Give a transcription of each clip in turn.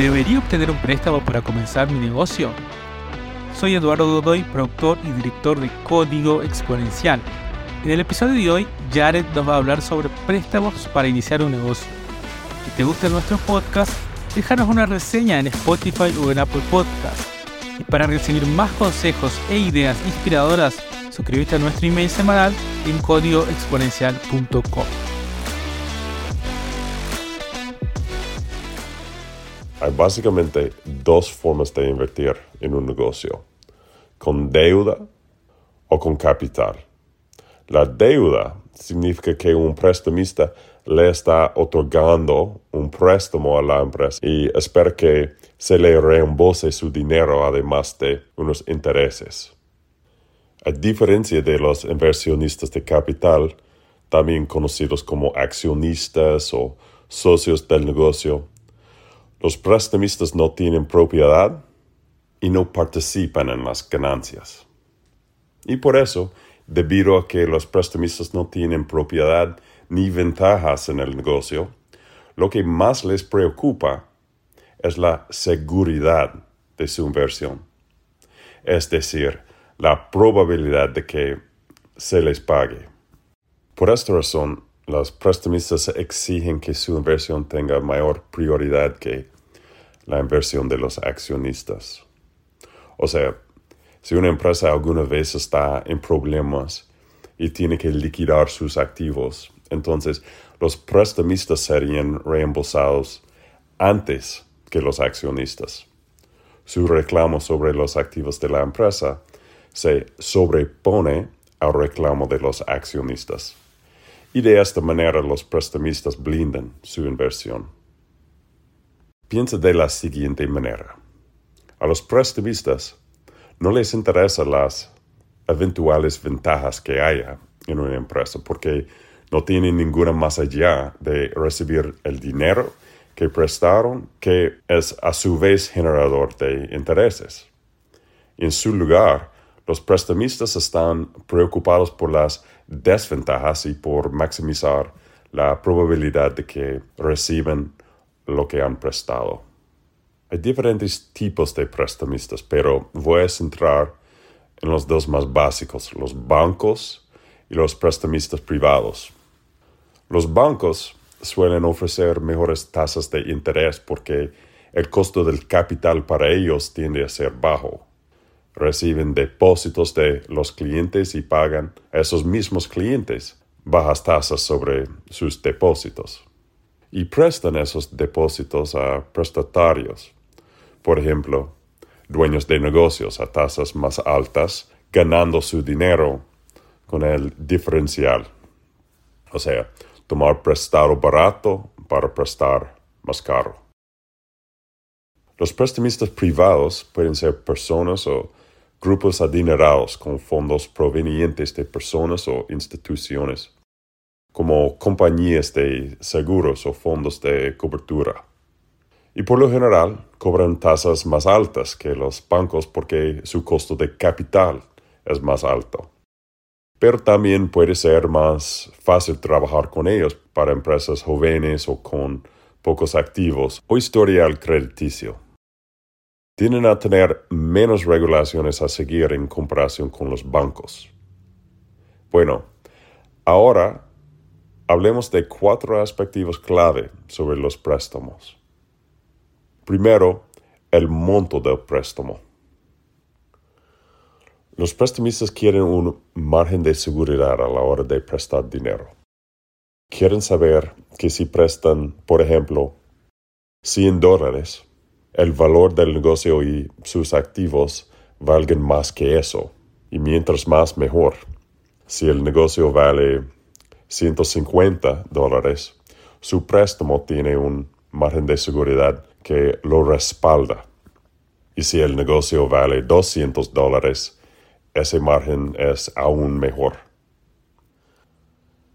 ¿Debería obtener un préstamo para comenzar mi negocio? Soy Eduardo Godoy, productor y director de Código Exponencial. En el episodio de hoy, Jared nos va a hablar sobre préstamos para iniciar un negocio. Si te gusta nuestro podcast, déjanos una reseña en Spotify o en Apple Podcast. Y para recibir más consejos e ideas inspiradoras, suscríbete a nuestro email semanal en códigoexponencial.com. Hay básicamente dos formas de invertir en un negocio, con deuda o con capital. La deuda significa que un prestamista le está otorgando un préstamo a la empresa y espera que se le reembolse su dinero además de unos intereses. A diferencia de los inversionistas de capital, también conocidos como accionistas o socios del negocio, los prestamistas no tienen propiedad y no participan en las ganancias. Y por eso, debido a que los prestamistas no tienen propiedad ni ventajas en el negocio, lo que más les preocupa es la seguridad de su inversión. Es decir, la probabilidad de que se les pague. Por esta razón, los prestamistas exigen que su inversión tenga mayor prioridad que la inversión de los accionistas. O sea, si una empresa alguna vez está en problemas y tiene que liquidar sus activos, entonces los prestamistas serían reembolsados antes que los accionistas. Su reclamo sobre los activos de la empresa se sobrepone al reclamo de los accionistas. Y de esta manera los prestamistas blindan su inversión. Piensa de la siguiente manera. A los prestamistas no les interesan las eventuales ventajas que haya en una empresa porque no tienen ninguna más allá de recibir el dinero que prestaron que es a su vez generador de intereses. En su lugar, los prestamistas están preocupados por las desventajas y por maximizar la probabilidad de que reciban lo que han prestado. Hay diferentes tipos de prestamistas, pero voy a centrar en los dos más básicos, los bancos y los prestamistas privados. Los bancos suelen ofrecer mejores tasas de interés porque el costo del capital para ellos tiende a ser bajo. Reciben depósitos de los clientes y pagan a esos mismos clientes bajas tasas sobre sus depósitos y prestan esos depósitos a prestatarios. Por ejemplo, dueños de negocios a tasas más altas, ganando su dinero con el diferencial. O sea, tomar prestado barato para prestar más caro. Los prestamistas privados pueden ser personas o grupos adinerados con fondos provenientes de personas o instituciones como compañías de seguros o fondos de cobertura. Y por lo general cobran tasas más altas que los bancos porque su costo de capital es más alto. Pero también puede ser más fácil trabajar con ellos para empresas jóvenes o con pocos activos o historial crediticio. Tienen a tener menos regulaciones a seguir en comparación con los bancos. Bueno, ahora Hablemos de cuatro aspectos clave sobre los préstamos. Primero, el monto del préstamo. Los prestamistas quieren un margen de seguridad a la hora de prestar dinero. Quieren saber que si prestan, por ejemplo, 100 dólares, el valor del negocio y sus activos valgan más que eso, y mientras más mejor. Si el negocio vale 150 dólares, su préstamo tiene un margen de seguridad que lo respalda. Y si el negocio vale 200 dólares, ese margen es aún mejor.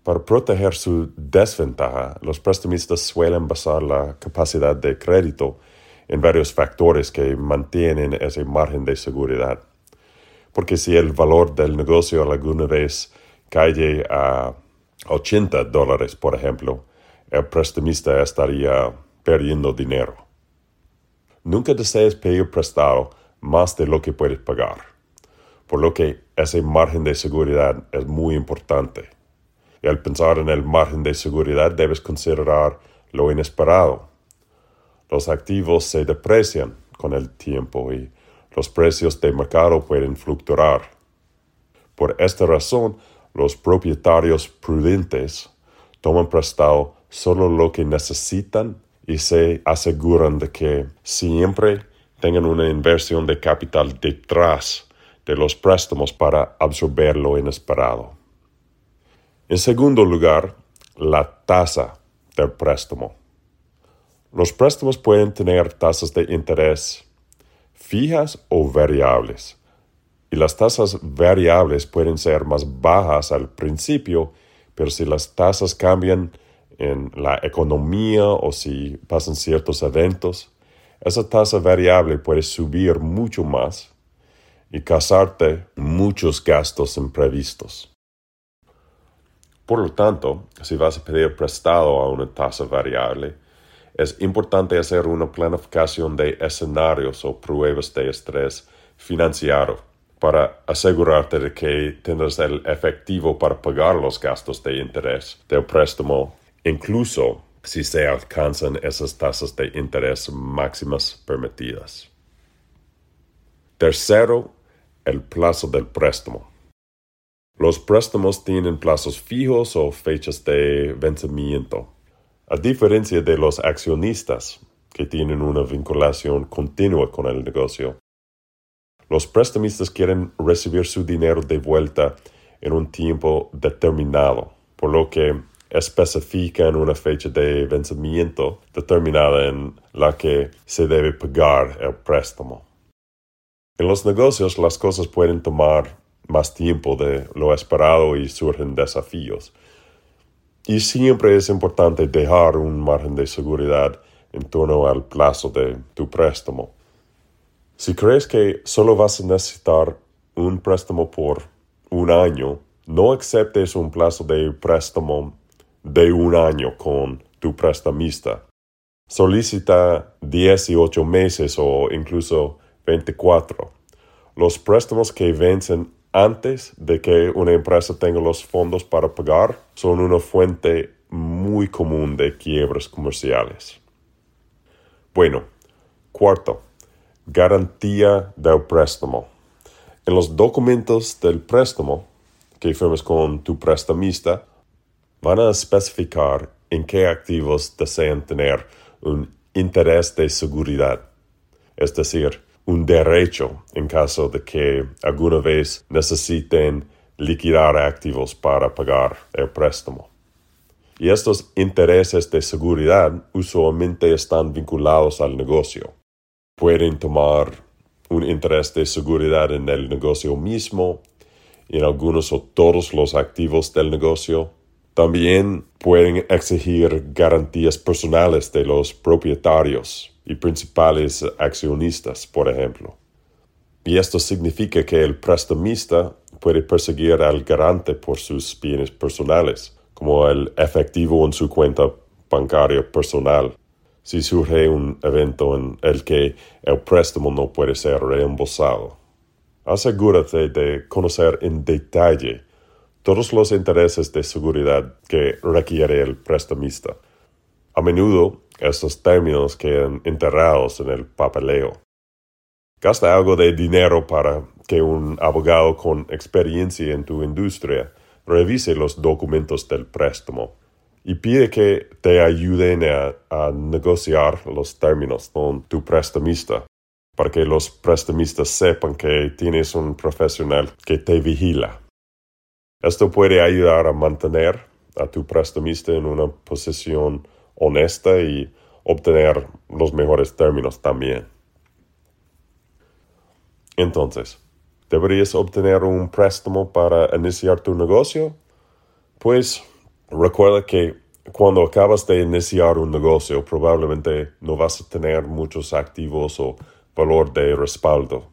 Para proteger su desventaja, los prestamistas suelen basar la capacidad de crédito en varios factores que mantienen ese margen de seguridad. Porque si el valor del negocio alguna vez cae a 80 dólares, por ejemplo, el prestamista estaría perdiendo dinero. nunca desees pedir prestado más de lo que puedes pagar, por lo que ese margen de seguridad es muy importante. Y al pensar en el margen de seguridad debes considerar lo inesperado. Los activos se deprecian con el tiempo y los precios de mercado pueden fluctuar. Por esta razón, los propietarios prudentes toman prestado solo lo que necesitan y se aseguran de que siempre tengan una inversión de capital detrás de los préstamos para absorber lo inesperado. En segundo lugar, la tasa del préstamo. Los préstamos pueden tener tasas de interés fijas o variables. Y las tasas variables pueden ser más bajas al principio, pero si las tasas cambian en la economía o si pasan ciertos eventos, esa tasa variable puede subir mucho más y causarte muchos gastos imprevistos. Por lo tanto, si vas a pedir prestado a una tasa variable, es importante hacer una planificación de escenarios o pruebas de estrés financiero para asegurarte de que tendrás el efectivo para pagar los gastos de interés del préstamo, incluso si se alcanzan esas tasas de interés máximas permitidas. Tercero, el plazo del préstamo. Los préstamos tienen plazos fijos o fechas de vencimiento. A diferencia de los accionistas, que tienen una vinculación continua con el negocio, los prestamistas quieren recibir su dinero de vuelta en un tiempo determinado, por lo que especifican una fecha de vencimiento determinada en la que se debe pagar el préstamo. En los negocios las cosas pueden tomar más tiempo de lo esperado y surgen desafíos. Y siempre es importante dejar un margen de seguridad en torno al plazo de tu préstamo. Si crees que solo vas a necesitar un préstamo por un año, no aceptes un plazo de préstamo de un año con tu prestamista. Solicita 18 meses o incluso 24. Los préstamos que vencen antes de que una empresa tenga los fondos para pagar son una fuente muy común de quiebras comerciales. Bueno, cuarto, garantía del préstamo. En los documentos del préstamo que firmes con tu prestamista, van a especificar en qué activos desean tener un interés de seguridad, es decir, un derecho en caso de que alguna vez necesiten liquidar activos para pagar el préstamo. Y estos intereses de seguridad usualmente están vinculados al negocio. Pueden tomar un interés de seguridad en el negocio mismo, en algunos o todos los activos del negocio. También pueden exigir garantías personales de los propietarios y principales accionistas, por ejemplo. Y esto significa que el prestamista puede perseguir al garante por sus bienes personales, como el efectivo en su cuenta bancaria personal, si surge un evento en el que el préstamo no puede ser reembolsado. Asegúrate de conocer en detalle todos los intereses de seguridad que requiere el prestamista. A menudo estos términos quedan enterrados en el papeleo. Gasta algo de dinero para que un abogado con experiencia en tu industria revise los documentos del préstamo y pide que te ayuden a, negociar los términos con tu prestamista para que los prestamistas sepan que tienes un profesional que te vigila. Esto puede ayudar a mantener a tu prestamista en una posición honesta y obtener los mejores términos también. Entonces, ¿deberías obtener un préstamo para iniciar tu negocio? Pues recuerda que cuando acabas de iniciar un negocio probablemente no vas a tener muchos activos o valor de respaldo.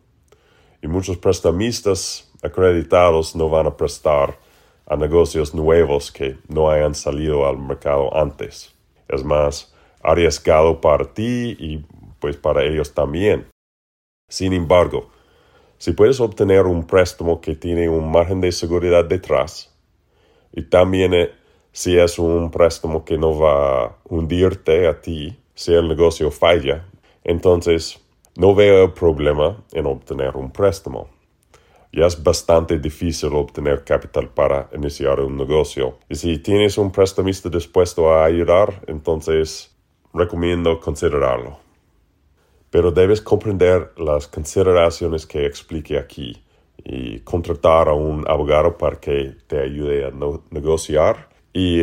Y muchos prestamistas acreditados no van a prestar a negocios nuevos que no hayan salido al mercado antes. Es más arriesgado para ti y pues para ellos también. Sin embargo, si puedes obtener un préstamo que tiene un margen de seguridad detrás, y también eh, si es un préstamo que no va a hundirte a ti si el negocio falla, entonces no veo el problema en obtener un préstamo. Ya es bastante difícil obtener capital para iniciar un negocio. Y si tienes un prestamista dispuesto a ayudar, entonces recomiendo considerarlo. Pero debes comprender las consideraciones que expliqué aquí y contratar a un abogado para que te ayude a negociar y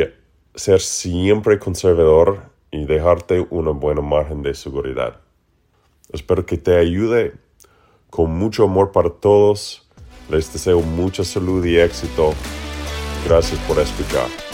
ser siempre conservador y dejarte una buena margen de seguridad. Espero que te ayude con mucho amor para todos. Les deseo mucha salud y éxito. Gracias por escuchar.